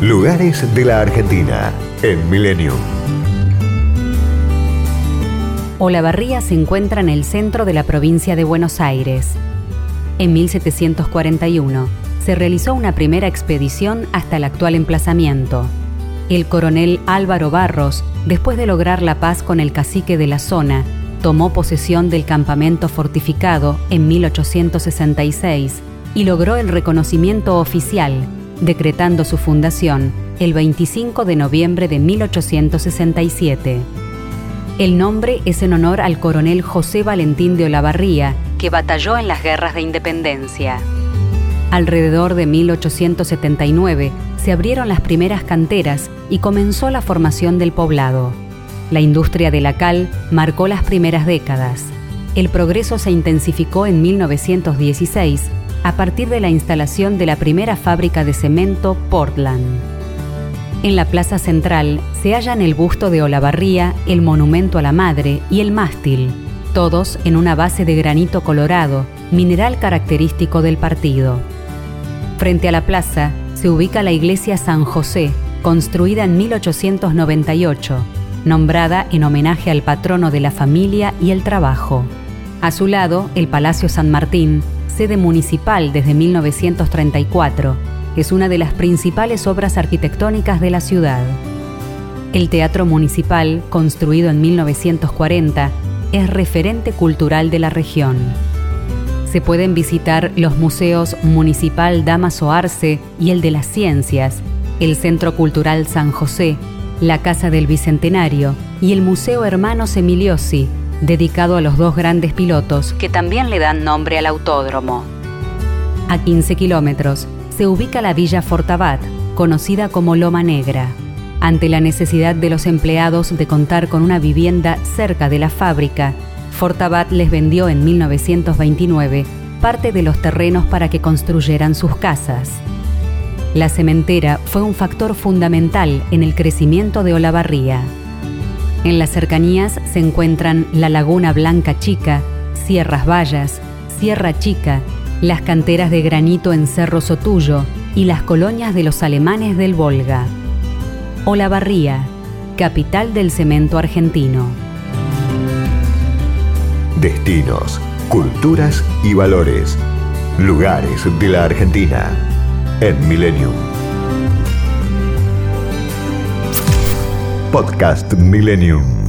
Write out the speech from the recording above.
Lugares de la Argentina en Milenio. Olavarría se encuentra en el centro de la provincia de Buenos Aires. En 1741 se realizó una primera expedición hasta el actual emplazamiento. El coronel Álvaro Barros, después de lograr la paz con el cacique de la zona, tomó posesión del campamento fortificado en 1866 y logró el reconocimiento oficial decretando su fundación el 25 de noviembre de 1867. El nombre es en honor al coronel José Valentín de Olavarría, que batalló en las guerras de independencia. Alrededor de 1879 se abrieron las primeras canteras y comenzó la formación del poblado. La industria de la cal marcó las primeras décadas. El progreso se intensificó en 1916 a partir de la instalación de la primera fábrica de cemento Portland. En la plaza central se hallan el busto de Olavarría, el monumento a la madre y el mástil, todos en una base de granito colorado, mineral característico del partido. Frente a la plaza se ubica la iglesia San José, construida en 1898, nombrada en homenaje al patrono de la familia y el trabajo. A su lado, el Palacio San Martín, sede municipal desde 1934, es una de las principales obras arquitectónicas de la ciudad. El Teatro Municipal, construido en 1940, es referente cultural de la región. Se pueden visitar los museos Municipal Damaso Arce y el de las Ciencias, el Centro Cultural San José, la Casa del Bicentenario y el Museo Hermanos Emiliosi, dedicado a los dos grandes pilotos que también le dan nombre al autódromo. A 15 kilómetros se ubica la Villa Fortabat, conocida como Loma Negra. Ante la necesidad de los empleados de contar con una vivienda cerca de la fábrica, Fortabat les vendió en 1929 parte de los terrenos para que construyeran sus casas. La cementera fue un factor fundamental en el crecimiento de Olavarría. En las cercanías se encuentran la Laguna Blanca Chica, Sierras Vallas, Sierra Chica, las canteras de granito en Cerro Sotuyo y las colonias de los alemanes del Volga. Olavarría, capital del cemento argentino. Destinos, culturas y valores. Lugares de la Argentina en Millennium. Podcast Millennium.